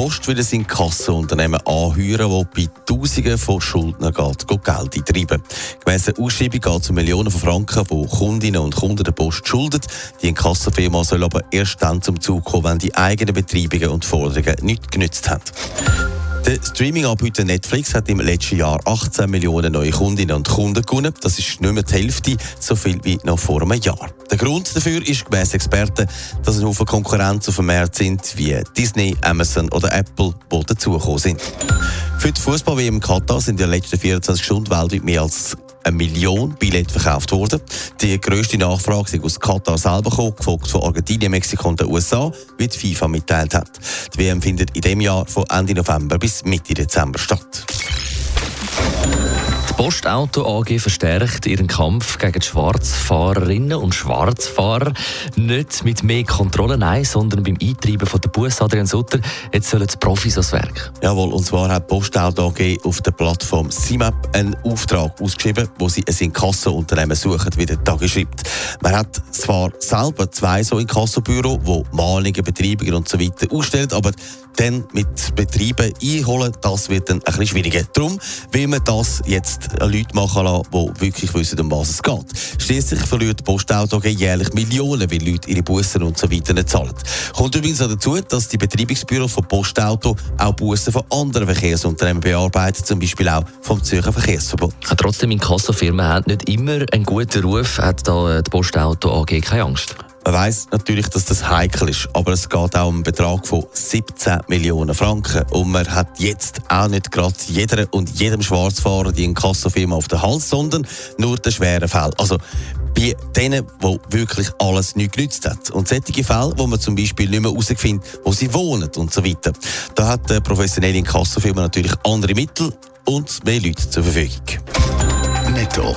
Post will ein Kassenunternehmen anheuern, das bei Tausenden von Schuldnern geht, geht Geld eintreiben. Gemäss der Ausschreibung geht es um Millionen von Franken, die Kundinnen und Kunden der Post schulden. Die Inkassenfirma soll aber erst dann zum Zug kommen, wenn die eigenen Betreibungen und Forderungen nicht genützt haben. Der Streaming-Anbieter Netflix hat im letzten Jahr 18 Millionen neue Kundinnen und Kunden gewonnen. Das ist nicht mehr die Hälfte, so viel wie noch vor einem Jahr. Der Grund dafür ist gemäss Experten, dass ein Haufen Konkurrenz auf dem Markt sind, wie Disney, Amazon oder Apple, die dazugekommen sind. Für die Fußball-WM Katar sind in den letzten 24 Stunden weltweit mehr als eine Million Billette verkauft worden. Die grösste Nachfrage ist aus Katar selber gekommen, gefolgt von Argentinien, Mexiko und den USA, wie die FIFA mitteilt hat. Die WM findet in diesem Jahr von Ende November bis Mitte Dezember statt. Postauto AG verstärkt ihren Kampf gegen Schwarzfahrerinnen und Schwarzfahrer. Nicht mit mehr Kontrolle, nein, sondern beim Eintreiben von der Bus Adrian Sutter. Jetzt sollen die Profis ans Werk. Jawohl, und zwar hat Postauto AG auf der Plattform CIMAP einen Auftrag ausgeschrieben, wo sie ein Inkassounternehmen suchen, wie der Tag schreibt. Man hat zwar selber zwei so Inkassobüro, wo Mahnungen, Betreibungen und so weiter ausstellen, aber dann mit Betrieben einholen, das wird dann ein bisschen schwieriger. Darum will man das jetzt Leute machen lassen, die wirklich wissen, um was es geht. Schließlich verliert die Postauto jährlich Millionen, weil Leute ihre Bussen und so weiter nicht zahlen. Kommt übrigens auch dazu, dass die Betreibungsbüros von Postauto auch Bussen von anderen Verkehrsunternehmen bearbeiten, zum Beispiel auch vom Zürcher Verkehrsverbund. Trotzdem, Inkassofirmen haben nicht immer einen guten Ruf, hat da die Postauto AG keine Angst. Man weiss natürlich, dass das heikel ist, aber es geht auch um einen Betrag von 17 Millionen Franken. Und man hat jetzt auch nicht gerade jeder und jedem Schwarzfahrer die Inkassofirma auf den Hals, sondern nur den schweren Fällen. Also bei denen, wo wirklich alles nicht genützt hat. Und solche Fälle, wo man zum Beispiel nicht mehr herausfindet, wo sie wohnen und so weiter. Da hat die professionelle Inkassofirma natürlich andere Mittel und mehr Leute zur Verfügung. Netto,